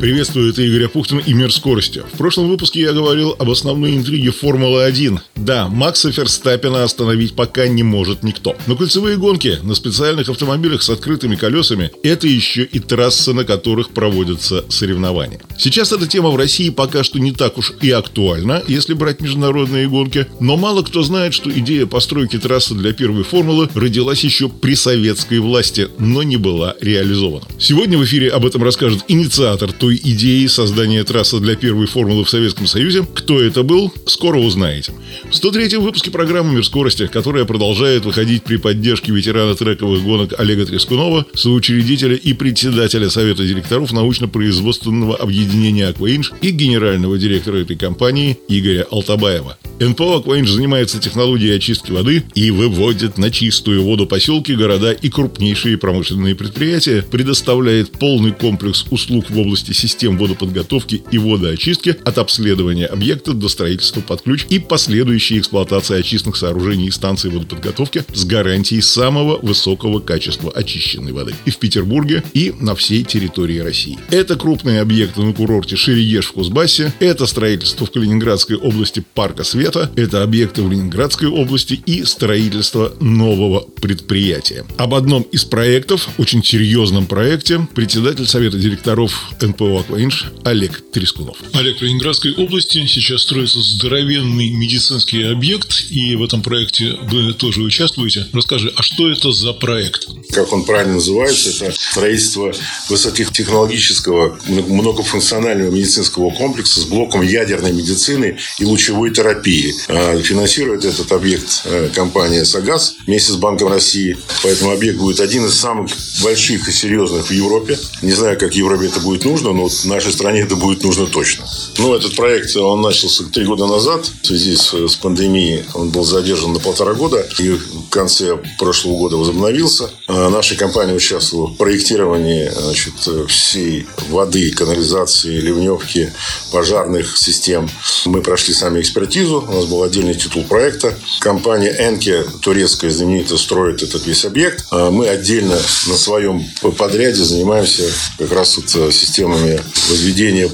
Приветствую, это Игорь Апухтин и «Мир скорости». В прошлом выпуске я говорил об основной интриге Формулы-1. Да, Макса Ферстаппина остановить пока не может никто. Но кольцевые гонки на специальных автомобилях с открытыми колесами – это еще и трассы, на которых проводятся соревнования. Сейчас эта тема в России пока что не так уж и актуальна, если брать международные гонки, но мало кто знает, что идея постройки трассы для первой формулы родилась еще при советской власти, но не была реализована. Сегодня в эфире об этом расскажет инициатор той той идеи создания трассы для первой формулы в Советском Союзе. Кто это был, скоро узнаете. В 103-м выпуске программы «Мир скорости», которая продолжает выходить при поддержке ветерана трековых гонок Олега Трескунова, соучредителя и председателя Совета директоров научно-производственного объединения «Акваинж» и генерального директора этой компании Игоря Алтабаева. НПО «Акваинж» занимается технологией очистки воды и выводит на чистую воду поселки, города и крупнейшие промышленные предприятия, предоставляет полный комплекс услуг в области систем водоподготовки и водоочистки от обследования объекта до строительства под ключ и последующей эксплуатации очистных сооружений и станций водоподготовки с гарантией самого высокого качества очищенной воды и в Петербурге, и на всей территории России. Это крупные объекты на курорте Шерегеш в Кузбассе, это строительство в Калининградской области парка Света, это объекты в Ленинградской области и строительство нового предприятия. Об одном из проектов, очень серьезном проекте, председатель Совета директоров НПО МФО «Акваинж» Олег Трескунов. Олег, в Ленинградской области сейчас строится здоровенный медицинский объект, и в этом проекте вы тоже участвуете. Расскажи, а что это за проект? Как он правильно называется, это строительство высокотехнологического многофункционального медицинского комплекса с блоком ядерной медицины и лучевой терапии. А, финансирует этот объект э, компания «Сагаз» вместе с Банком России. Поэтому объект будет один из самых больших и серьезных в Европе. Не знаю, как Европе это будет нужно, но но нашей стране это будет нужно точно. Ну, этот проект, он начался три года назад. В связи с, с пандемией он был задержан на полтора года. И в конце прошлого года возобновился. А наша компания участвовала в проектировании значит, всей воды, канализации, ливневки, пожарных систем. Мы прошли сами экспертизу. У нас был отдельный титул проекта. Компания Энке, турецкая знаменитая, строит этот весь объект. А мы отдельно на своем подряде занимаемся как раз вот системами плане возведения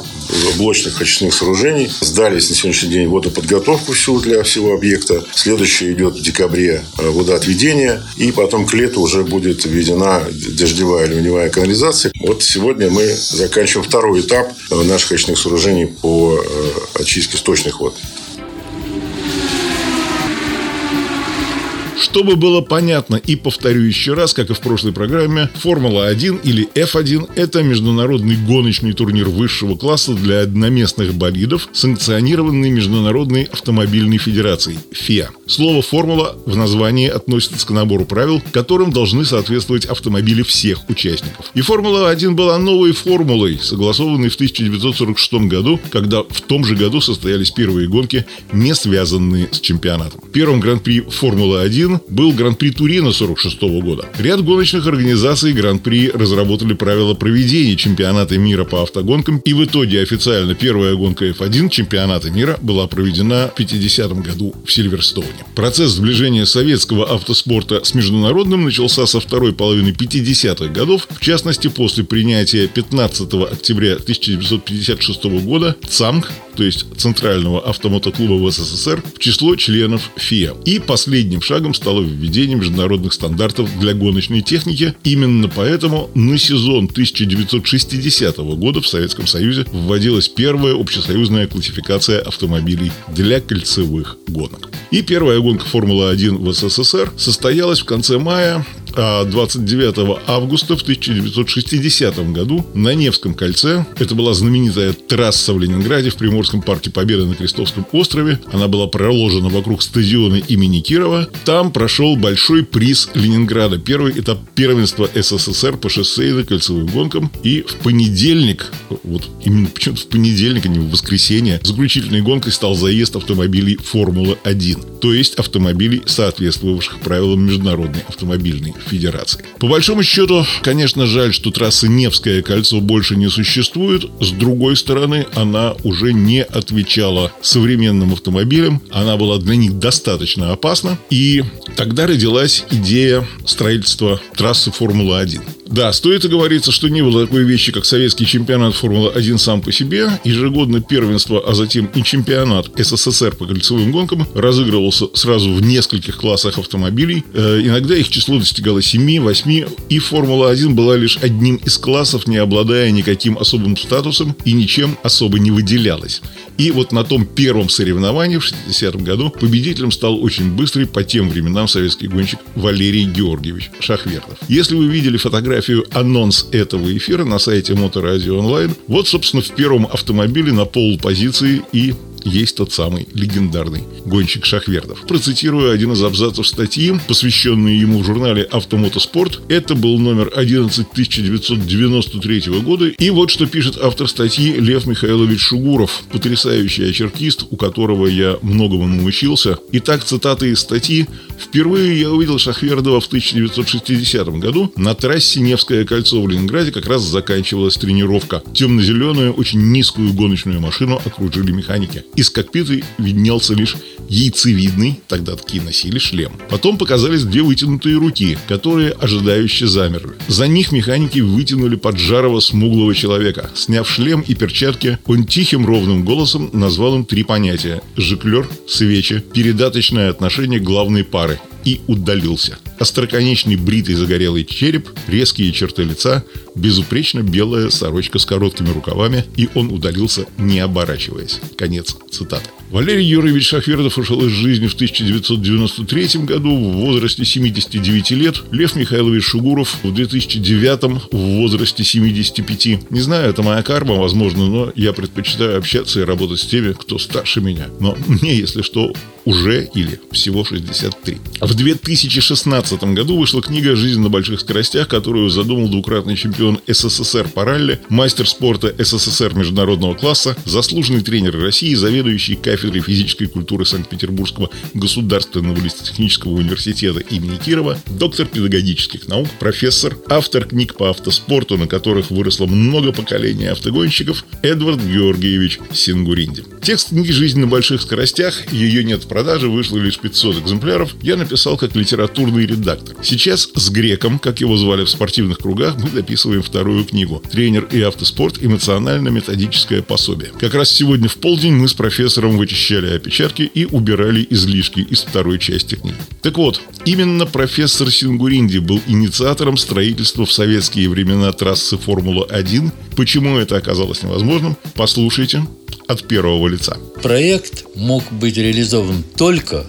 блочных очистных сооружений. Сдались на сегодняшний день водоподготовку всю для всего объекта. Следующее идет в декабре э, водоотведение. И потом к лету уже будет введена дождевая ливневая канализация. Вот сегодня мы заканчиваем второй этап э, наших очистных сооружений по э, очистке сточных вод. Чтобы было понятно и повторю еще раз, как и в прошлой программе, Формула-1 или F1 – это международный гоночный турнир высшего класса для одноместных болидов, санкционированный Международной автомобильной федерацией – ФИА. Слово «формула» в названии относится к набору правил, которым должны соответствовать автомобили всех участников. И Формула-1 была новой формулой, согласованной в 1946 году, когда в том же году состоялись первые гонки, не связанные с чемпионатом. Первым гран-при Формулы-1 был Гран-при Турина 46 года. Ряд гоночных организаций Гран-при разработали правила проведения чемпионата мира по автогонкам, и в итоге официально первая гонка F1 чемпионата мира была проведена в 50 году в Сильверстоуне. Процесс сближения советского автоспорта с международным начался со второй половины 50-х годов, в частности после принятия 15 октября 1956 года ЦАМК то есть Центрального автомотоклуба в СССР, в число членов ФИА. И последним шагом стало введение международных стандартов для гоночной техники. Именно поэтому на сезон 1960 года в Советском Союзе вводилась первая общесоюзная классификация автомобилей для кольцевых гонок. И первая гонка Формулы-1 в СССР состоялась в конце мая 29 а августа в 1960 году на Невском кольце. Это была знаменитая трасса в Ленинграде в Приморском парке Победы на Крестовском острове. Она была проложена вокруг стадиона имени Кирова. Там прошел большой приз Ленинграда. Первый этап первенства СССР по шоссейным кольцевым гонкам. И в понедельник, вот именно почему-то в понедельник, а не в воскресенье, заключительной гонкой стал заезд автомобилей Формулы-1. То есть автомобилей, соответствовавших правилам Международной автомобильной федерации. По большому счету, конечно, жаль, что трасса Невское кольцо больше не существует. С другой стороны, она уже не отвечала современным автомобилям. Она была для них достаточно опасна. И тогда родилась идея строительства трассы Формулы-1. Да, стоит оговориться, что не было такой вещи, как советский чемпионат Формулы-1 сам по себе. Ежегодно первенство, а затем и чемпионат СССР по кольцевым гонкам разыгрывался сразу в нескольких классах автомобилей. Э, иногда их число достигало 7, 8, и Формула-1 была лишь одним из классов, не обладая никаким особым статусом и ничем особо не выделялась. И вот на том первом соревновании в 60 году победителем стал очень быстрый по тем временам советский гонщик Валерий Георгиевич Шахвертов. Если вы видели фотографию анонс этого эфира на сайте Моторадио онлайн, вот, собственно, в первом автомобиле на пол позиции и есть тот самый легендарный гонщик Шахвердов. Процитирую один из абзацев статьи, посвященный ему в журнале «Автомотоспорт». Это был номер 11 1993 года. И вот что пишет автор статьи Лев Михайлович Шугуров, потрясающий очеркист, у которого я многому научился. Итак, цитаты из статьи. «Впервые я увидел Шахвердова в 1960 году. На трассе Невское кольцо в Ленинграде как раз заканчивалась тренировка. Темно-зеленую, очень низкую гоночную машину окружили механики. Из кокпита виднелся лишь яйцевидный, тогда такие носили, шлем. Потом показались две вытянутые руки, которые ожидающе замерли. За них механики вытянули поджарого смуглого человека. Сняв шлем и перчатки, он тихим ровным голосом назвал им три понятия – жиклер, свечи, передаточное отношение главной пары и удалился. Остроконечный бритый загорелый череп, резкие черты лица, безупречно белая сорочка с короткими рукавами, и он удалился, не оборачиваясь. Конец цитаты. Валерий Юрьевич Шахвердов ушел из жизни в 1993 году в возрасте 79 лет. Лев Михайлович Шугуров в 2009 в возрасте 75. Не знаю, это моя карма, возможно, но я предпочитаю общаться и работать с теми, кто старше меня. Но мне, если что, уже или всего 63. В 2016 году вышла книга «Жизнь на больших скоростях», которую задумал двукратный чемпион СССР по ралли, мастер спорта СССР международного класса, заслуженный тренер России, заведующий кафедрой физической культуры Санкт-Петербургского государственного лесотехнического университета имени Кирова, доктор педагогических наук, профессор, автор книг по автоспорту, на которых выросло много поколений автогонщиков, Эдвард Георгиевич Сингуринди. Текст книги «Жизнь на больших скоростях», ее нет в продаже, вышло лишь 500 экземпляров, я написал как литературный редактор. Сейчас с Греком, как его звали в спортивных кругах, мы дописываем вторую книгу «Тренер и автоспорт. Эмоционально-методическое пособие». Как раз сегодня в полдень мы с профессором вычищали опечатки и убирали излишки из второй части книги. Так вот, именно профессор Сингуринди был инициатором строительства в советские времена трассы Формула-1. Почему это оказалось невозможным, послушайте от первого лица. Проект мог быть реализован только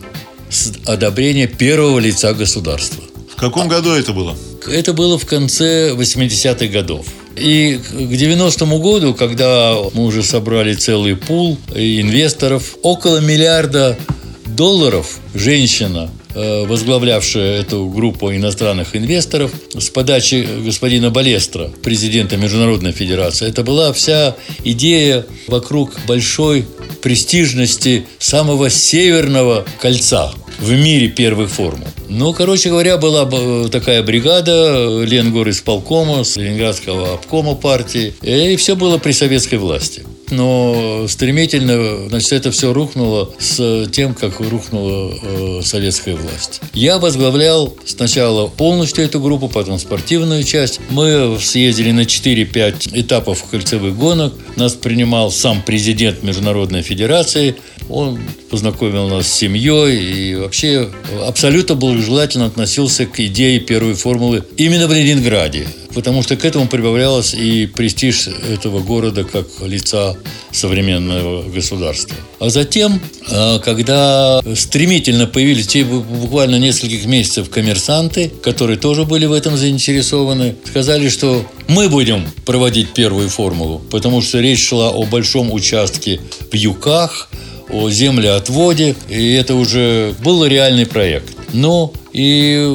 с одобрения первого лица государства. В каком году это было? Это было в конце 80-х годов. И к 90-му году, когда мы уже собрали целый пул инвесторов, около миллиарда долларов женщина Э, возглавлявшая эту группу иностранных инвесторов с подачи господина Балестра, президента Международной Федерации. Это была вся идея вокруг большой престижности самого северного кольца в мире первых формул. Ну, короче говоря, была такая бригада Ленгор из полкома, с Ленинградского обкома партии, и все было при советской власти но стремительно, значит, это все рухнуло с тем, как рухнула э, советская власть. Я возглавлял сначала полностью эту группу, потом спортивную часть. Мы съездили на 4-5 этапов кольцевых гонок. Нас принимал сам президент Международной Федерации. Он познакомил нас с семьей и вообще абсолютно благожелательно относился к идее первой формулы именно в Ленинграде потому что к этому прибавлялось и престиж этого города как лица современного государства. А затем, а, когда стремительно появились те буквально нескольких месяцев коммерсанты, которые тоже были в этом заинтересованы, сказали, что мы будем проводить первую формулу, потому что речь шла о большом участке в Юках, о землеотводе, и это уже был реальный проект. Ну, и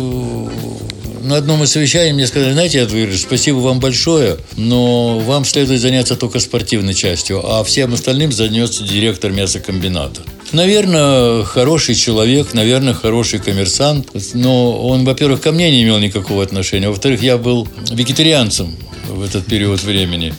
на одном из совещаний мне сказали, знаете, я говорю, спасибо вам большое, но вам следует заняться только спортивной частью, а всем остальным займется директор мясокомбината. Наверное, хороший человек, наверное, хороший коммерсант. Но он, во-первых, ко мне не имел никакого отношения. Во-вторых, я был вегетарианцем в этот период времени.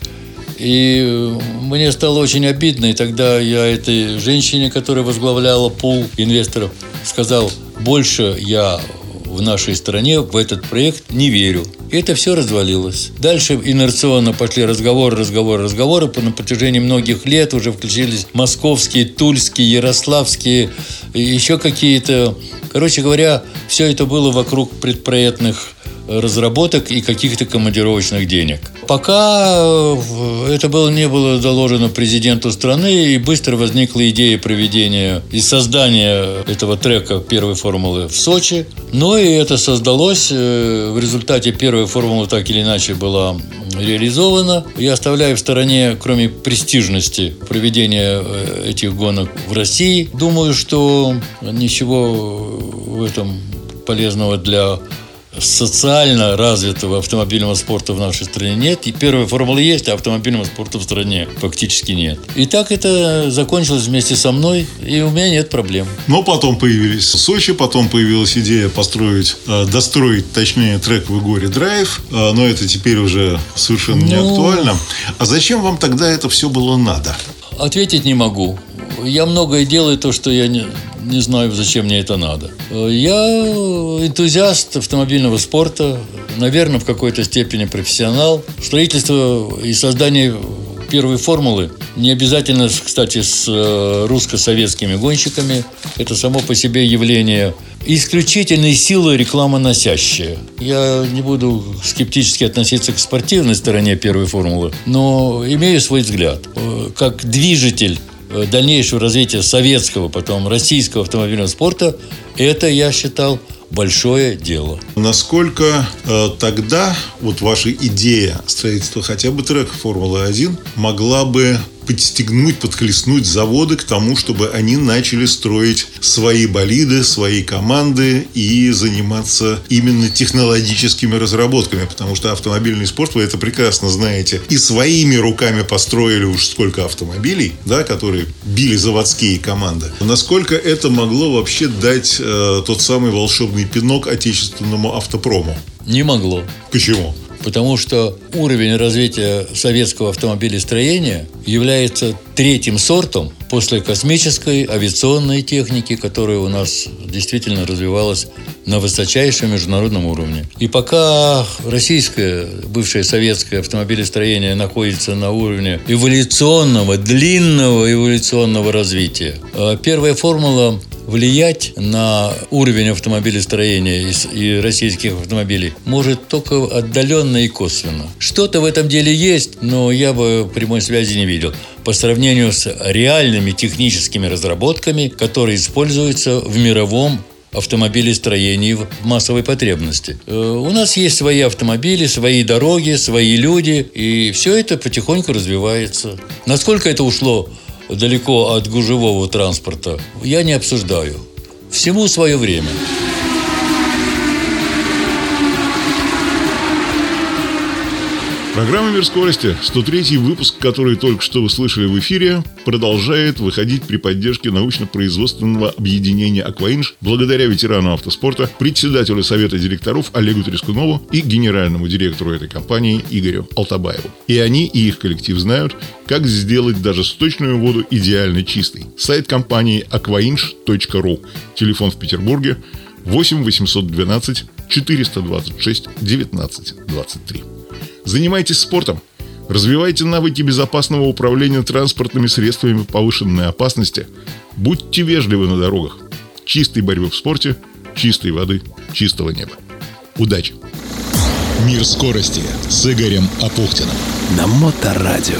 И мне стало очень обидно, и тогда я этой женщине, которая возглавляла пул инвесторов, сказал, больше я в нашей стране в этот проект не верю. И это все развалилось. Дальше инерционно пошли разговоры, разговоры, разговоры. На протяжении многих лет уже включились московские, тульские, ярославские, еще какие-то. Короче говоря, все это было вокруг предпроектных разработок и каких-то командировочных денег. Пока э, это было, не было доложено президенту страны, и быстро возникла идея проведения и создания этого трека первой формулы в Сочи. Но и это создалось. Э, в результате первая формула так или иначе была реализована. Я оставляю в стороне, кроме престижности проведения э, этих гонок в России, думаю, что ничего в этом полезного для социально развитого автомобильного спорта в нашей стране нет. И первая формула есть, а автомобильного спорта в стране фактически нет. И так это закончилось вместе со мной, и у меня нет проблем. Но потом появились Сочи, потом появилась идея построить, э, достроить, точнее, трек в Игоре Драйв, э, но это теперь уже совершенно ну... не актуально. А зачем вам тогда это все было надо? Ответить не могу. Я многое делаю то, что я не, не знаю, зачем мне это надо. Я энтузиаст автомобильного спорта, наверное, в какой-то степени профессионал. Строительство и создание первой формулы не обязательно, кстати, с э, русско-советскими гонщиками. Это само по себе явление исключительной силы рекламоносящая. Я не буду скептически относиться к спортивной стороне первой формулы, но имею свой взгляд. Э, как движитель дальнейшего развития советского, потом российского автомобильного спорта, это, я считал, большое дело. Насколько э, тогда вот ваша идея строительства хотя бы трека Формулы-1 могла бы подстегнуть, подхлестнуть заводы к тому, чтобы они начали строить свои болиды, свои команды и заниматься именно технологическими разработками, потому что автомобильный спорт, вы это прекрасно знаете, и своими руками построили уж сколько автомобилей, да, которые били заводские команды. Насколько это могло вообще дать э, тот самый волшебный пинок отечественному автопрому? Не могло. Почему? Потому что уровень развития советского автомобилестроения является третьим сортом после космической авиационной техники, которая у нас действительно развивалась на высочайшем международном уровне. И пока российское, бывшее советское автомобилестроение находится на уровне эволюционного, длинного эволюционного развития, а первая формула влиять на уровень автомобилестроения и российских автомобилей может только отдаленно и косвенно. Что-то в этом деле есть, но я бы прямой связи не видел по сравнению с реальными техническими разработками, которые используются в мировом автомобилестроении в массовой потребности. Э, у нас есть свои автомобили, свои дороги, свои люди, и все это потихоньку развивается. Насколько это ушло далеко от гужевого транспорта, я не обсуждаю. Всему свое время. Программа «Мир скорости», 103 выпуск, который только что вы слышали в эфире, продолжает выходить при поддержке научно-производственного объединения «Акваинж» благодаря ветерану автоспорта, председателю Совета директоров Олегу Трескунову и генеральному директору этой компании Игорю Алтабаеву. И они, и их коллектив знают, как сделать даже сточную воду идеально чистой. Сайт компании aquainch.ru. Телефон в Петербурге 8 812 426 19 23. Занимайтесь спортом. Развивайте навыки безопасного управления транспортными средствами повышенной опасности. Будьте вежливы на дорогах. Чистой борьбы в спорте, чистой воды, чистого неба. Удачи! Мир скорости с Игорем Апухтиным. На Моторадио.